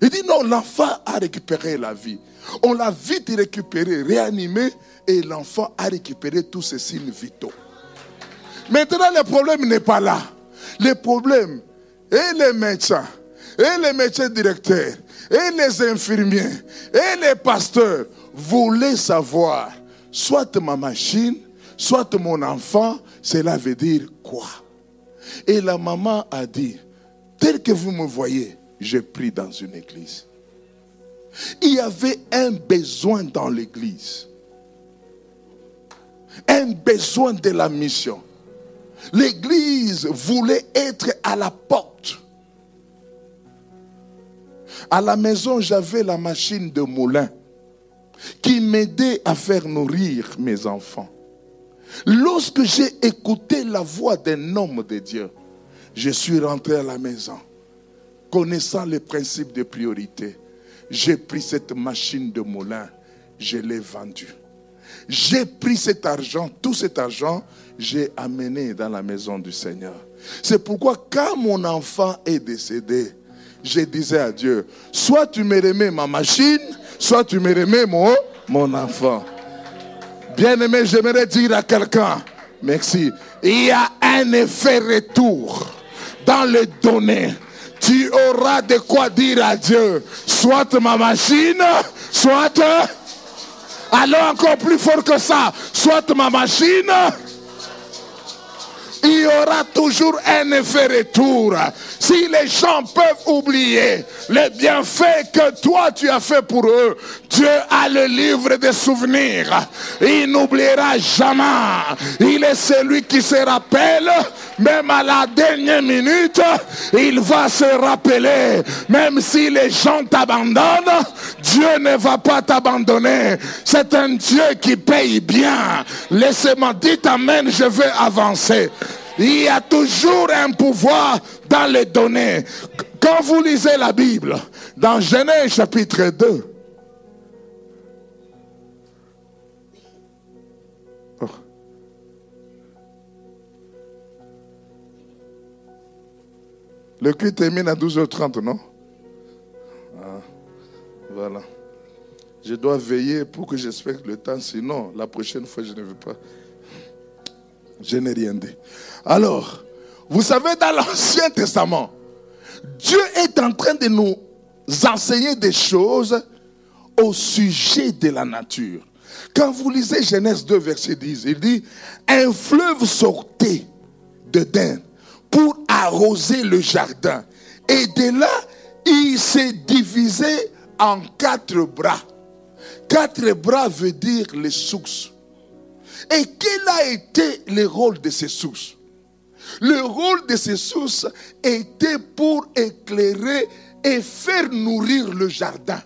Il dit non, l'enfant a récupéré la vie. On l'a vite récupéré, réanimé, et l'enfant a récupéré tous ses signes vitaux. Maintenant, le problème n'est pas là. Le problème, et les médecins, et les médecins directeurs, et les infirmiers, et les pasteurs voulaient savoir, soit ma machine, soit mon enfant, cela veut dire quoi? Et la maman a dit, tel que vous me voyez, je prie dans une église. Il y avait un besoin dans l'église. Un besoin de la mission. L'église voulait être à la porte. À la maison, j'avais la machine de moulin qui m'aidait à faire nourrir mes enfants. Lorsque j'ai écouté la voix d'un homme de Dieu, je suis rentré à la maison, connaissant les principes de priorité. J'ai pris cette machine de moulin, je l'ai vendue. J'ai pris cet argent, tout cet argent, j'ai amené dans la maison du Seigneur. C'est pourquoi quand mon enfant est décédé, je disais à Dieu, soit tu me remets ma machine, soit tu me remets mon, mon enfant. Bien-aimé, j'aimerais dire à quelqu'un, merci, il y a un effet retour dans les données. Tu auras de quoi dire à Dieu, soit ma machine, soit... Alors encore plus fort que ça, soit ma machine, il y aura toujours un effet retour. Si les gens peuvent oublier les bienfaits que toi tu as fait pour eux, Dieu a le livre des souvenirs. Il n'oubliera jamais. Il est celui qui se rappelle, même à la dernière minute, il va se rappeler. Même si les gens t'abandonnent, Dieu ne va pas t'abandonner. C'est un Dieu qui paye bien. Laissez-moi dire Amen, je vais avancer. Il y a toujours un pouvoir dans les données. Quand vous lisez la Bible, dans Genèse chapitre 2, Le culte termine à 12h30, non? Ah, Voilà. Je dois veiller pour que j'expecte le temps, sinon la prochaine fois je ne veux pas. Je n'ai rien dit. Alors, vous savez, dans l'Ancien Testament, Dieu est en train de nous enseigner des choses au sujet de la nature. Quand vous lisez Genèse 2, verset 10, il dit, un fleuve sortait de d'Inde pour arroser le jardin. Et de là, il s'est divisé en quatre bras. Quatre bras veut dire les sources. Et quel a été le rôle de ces sources Le rôle de ces sources était pour éclairer et faire nourrir le jardin.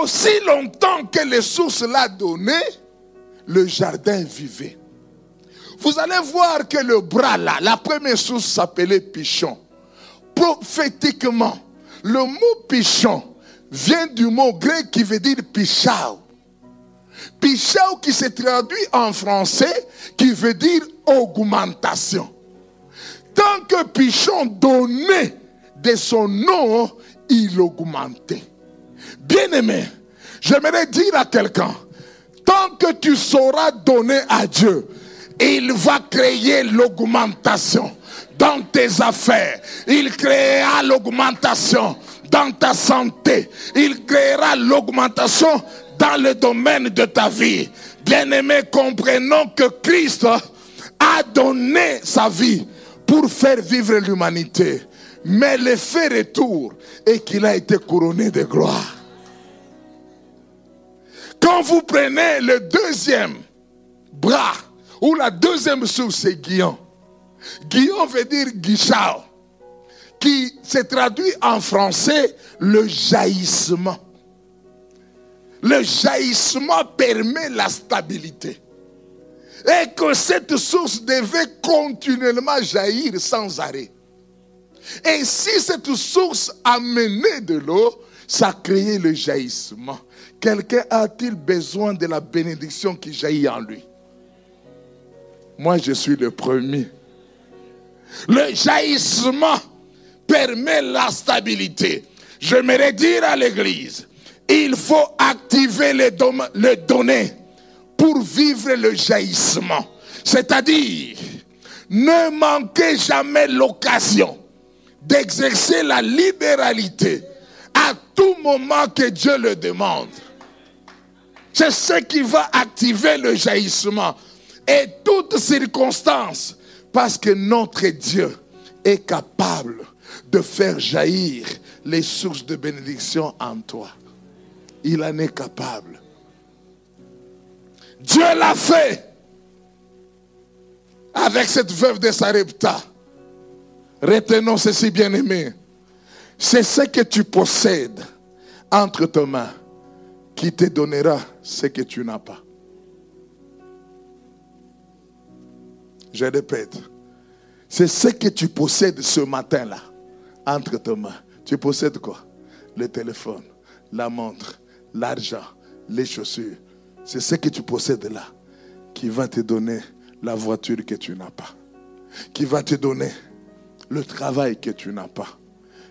Aussi longtemps que les sources l'a donné, le jardin vivait. Vous allez voir que le bras là, la première source s'appelait pichon. Prophétiquement, le mot pichon vient du mot grec qui veut dire pichao. Pichao qui se traduit en français, qui veut dire augmentation. Tant que Pichon donnait de son nom, il augmentait. Bien-aimé, j'aimerais dire à quelqu'un, tant que tu sauras donner à Dieu, il va créer l'augmentation dans tes affaires. Il créera l'augmentation dans ta santé. Il créera l'augmentation dans le domaine de ta vie. Bien-aimé, comprenons que Christ a donné sa vie pour faire vivre l'humanité. Mais l'effet retour est qu'il a été couronné de gloire. Quand vous prenez le deuxième bras, ou la deuxième source, c'est Guillaume. Guillaume veut dire Guichao, qui se traduit en français le jaillissement. Le jaillissement permet la stabilité. Et que cette source devait continuellement jaillir sans arrêt. Et si cette source amenait de l'eau, ça créait le jaillissement. Quelqu'un a-t-il besoin de la bénédiction qui jaillit en lui? Moi, je suis le premier. Le jaillissement permet la stabilité. J'aimerais dire à l'Église, il faut activer les, données pour vivre le jaillissement. C'est-à-dire, ne manquez jamais l'occasion d'exercer la libéralité à tout moment que Dieu le demande. C'est ce qui va activer le jaillissement et toutes circonstances parce que notre Dieu est capable de faire jaillir les sources de bénédiction en toi. Il en est capable. Dieu l'a fait avec cette veuve de Sarepta. Retenons ceci, bien-aimé. C'est ce que tu possèdes entre tes mains qui te donnera ce que tu n'as pas. Je répète, c'est ce que tu possèdes ce matin-là, entre tes mains. Tu possèdes quoi? Le téléphone, la montre, l'argent, les chaussures. C'est ce que tu possèdes là qui va te donner la voiture que tu n'as pas. Qui va te donner le travail que tu n'as pas.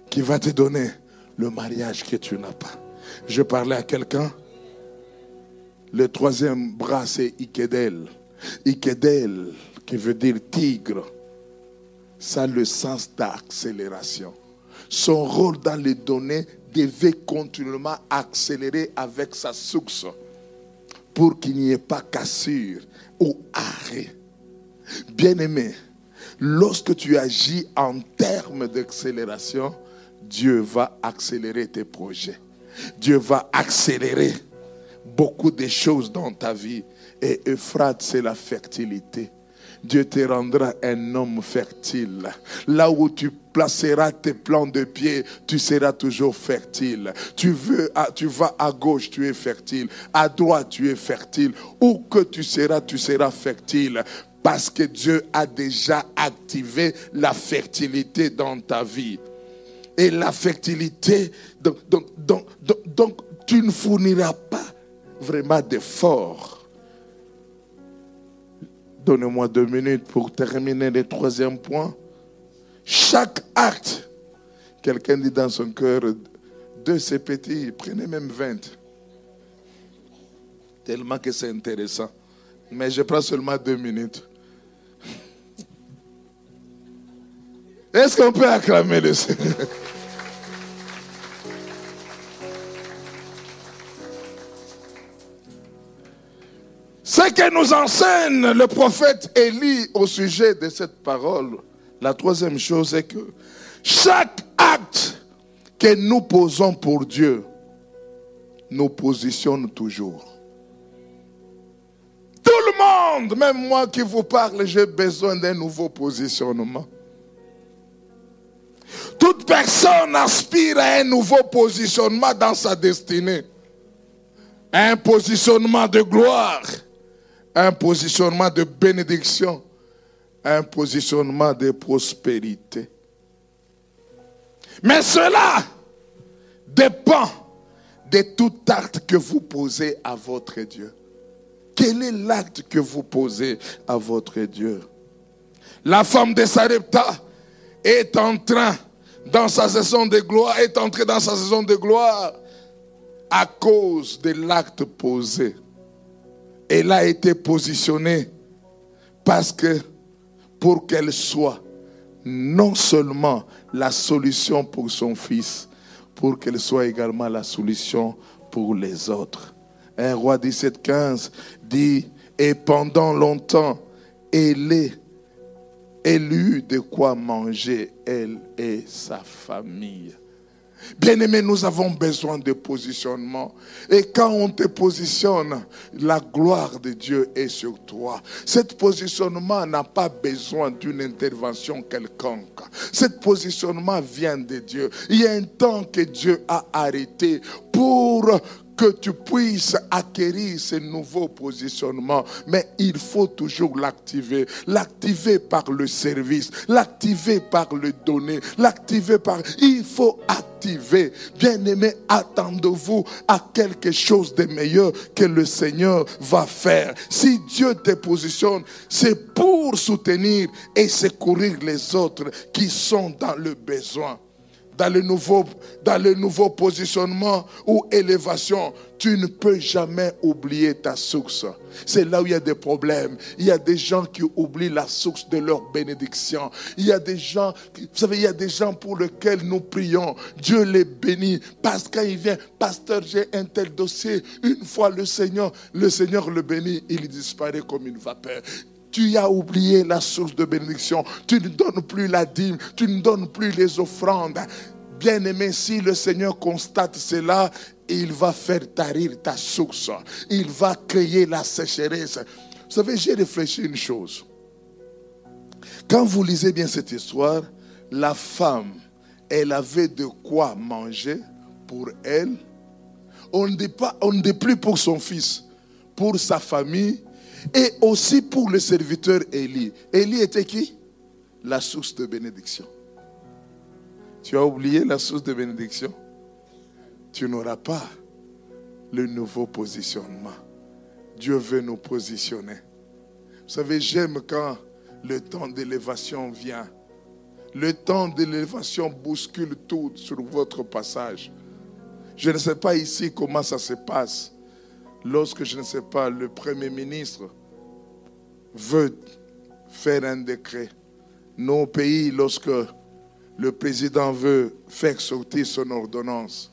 Qui va te donner le mariage que tu n'as pas. Je parlais à quelqu'un. Le troisième bras, c'est Ikedel. Ikedel, qui veut dire tigre, ça a le sens d'accélération. Son rôle dans les données devait continuellement accélérer avec sa source pour qu'il n'y ait pas cassure ou arrêt. Bien-aimé, lorsque tu agis en termes d'accélération, Dieu va accélérer tes projets. Dieu va accélérer beaucoup de choses dans ta vie. Et Euphrate, c'est la fertilité. Dieu te rendra un homme fertile. Là où tu placeras tes plans de pied, tu seras toujours fertile. Tu, veux, tu vas à gauche, tu es fertile. À droite, tu es fertile. Où que tu seras, tu seras fertile. Parce que Dieu a déjà activé la fertilité dans ta vie. Et la fertilité, donc, donc, donc, donc tu ne fourniras pas vraiment d'efforts Donnez-moi deux minutes pour terminer le troisième point. Chaque acte, quelqu'un dit dans son cœur, deux c'est petit, prenez même 20. Tellement que c'est intéressant. Mais je prends seulement deux minutes. Est-ce qu'on peut acclamer le Seigneur? Ce que nous enseigne le prophète Élie au sujet de cette parole, la troisième chose est que chaque acte que nous posons pour Dieu nous positionne toujours. Tout le monde, même moi qui vous parle, j'ai besoin d'un nouveau positionnement. Toute personne aspire à un nouveau positionnement dans sa destinée. Un positionnement de gloire un positionnement de bénédiction, un positionnement de prospérité. Mais cela dépend de tout acte que vous posez à votre Dieu. Quel est l'acte que vous posez à votre Dieu? La femme de Sarepta est en train, dans sa saison de gloire, est entrée dans sa saison de gloire à cause de l'acte posé elle a été positionnée parce que pour qu'elle soit non seulement la solution pour son fils, pour qu'elle soit également la solution pour les autres. Un roi 1715 dit, et pendant longtemps, elle est, eut de quoi manger, elle et sa famille. Bien-aimé, nous avons besoin de positionnement. Et quand on te positionne, la gloire de Dieu est sur toi. Cet positionnement n'a pas besoin d'une intervention quelconque. Cet positionnement vient de Dieu. Il y a un temps que Dieu a arrêté pour que tu puisses acquérir ce nouveau positionnement, mais il faut toujours l'activer. L'activer par le service, l'activer par le donner, l'activer par... Il faut activer. Bien-aimé, attendez-vous à quelque chose de meilleur que le Seigneur va faire. Si Dieu te positionne, c'est pour soutenir et secourir les autres qui sont dans le besoin dans le nouveau, positionnement ou élévation, tu ne peux jamais oublier ta source. C'est là où il y a des problèmes. Il y a des gens qui oublient la source de leur bénédiction. Il y a des gens, vous savez, il y a des gens pour lesquels nous prions. Dieu les bénit. Parce qu'il vient, pasteur, j'ai un tel dossier. Une fois le Seigneur, le Seigneur le bénit, il disparaît comme une vapeur tu as oublié la source de bénédiction. Tu ne donnes plus la dîme, tu ne donnes plus les offrandes. Bien-aimé, si le Seigneur constate cela, il va faire tarir ta source. Il va créer la sécheresse. Vous savez, j'ai réfléchi une chose. Quand vous lisez bien cette histoire, la femme, elle avait de quoi manger pour elle. On ne on ne dit plus pour son fils, pour sa famille et aussi pour le serviteur Élie. Élie était qui? La source de bénédiction. Tu as oublié la source de bénédiction? Tu n'auras pas le nouveau positionnement. Dieu veut nous positionner. Vous savez, j'aime quand le temps d'élévation vient. Le temps d'élévation bouscule tout sur votre passage. Je ne sais pas ici comment ça se passe lorsque, je ne sais pas, le Premier ministre veut faire un décret. Nos pays, lorsque le président veut faire sortir son ordonnance,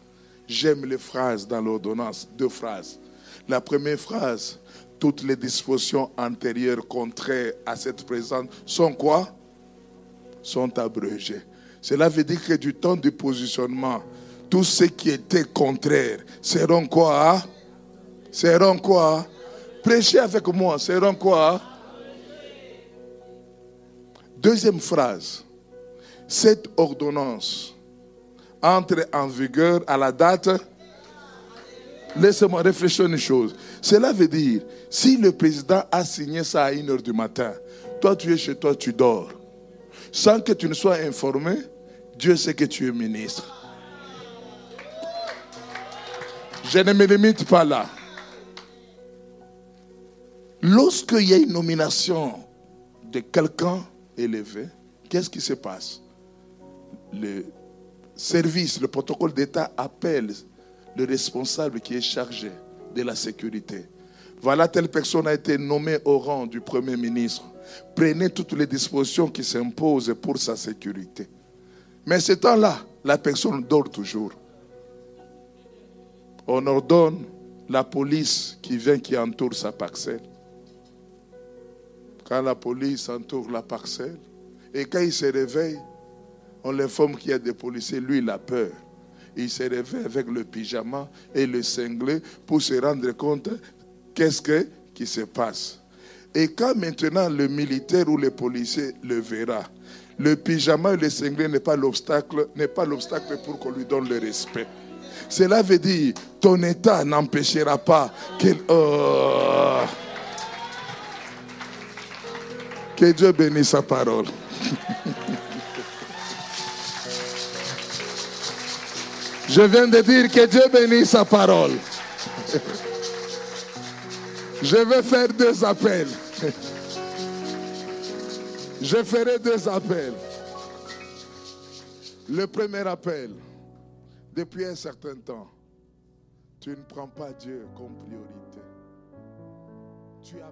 j'aime les phrases dans l'ordonnance, deux phrases. La première phrase, toutes les dispositions antérieures contraires à cette présente sont quoi? Sont abrégées. Cela veut dire que du temps du positionnement, tout ce qui était contraire seront quoi Seront quoi? Prêchez avec moi, seront quoi? Deuxième phrase. Cette ordonnance entre en vigueur à la date. Laissez-moi réfléchir une chose. Cela veut dire, si le président a signé ça à 1h du matin, toi tu es chez toi, tu dors. Sans que tu ne sois informé, Dieu sait que tu es ministre. Je ne me limite pas là. Lorsqu'il y a une nomination de quelqu'un élevé, qu'est-ce qui se passe? Le service, le protocole d'État appelle le responsable qui est chargé de la sécurité. Voilà, telle personne a été nommée au rang du Premier ministre. Prenez toutes les dispositions qui s'imposent pour sa sécurité. Mais ce temps-là, la personne dort toujours. On ordonne la police qui vient, qui entoure sa parcelle. Quand la police entoure la parcelle, et quand il se réveille, on l'informe qu'il y a des policiers. Lui, il a peur. Il se réveille avec le pyjama et le cinglé pour se rendre compte qu'est-ce qui se passe. Et quand maintenant le militaire ou le policier le verra, le pyjama et le cinglé n'est pas l'obstacle, n'est pas l'obstacle pour qu'on lui donne le respect. Cela veut dire ton état n'empêchera pas qu'il. Oh, que Dieu bénisse sa parole. Je viens de dire que Dieu bénisse sa parole. Je vais faire deux appels. Je ferai deux appels. Le premier appel, depuis un certain temps, tu ne prends pas Dieu comme priorité. Tu tu es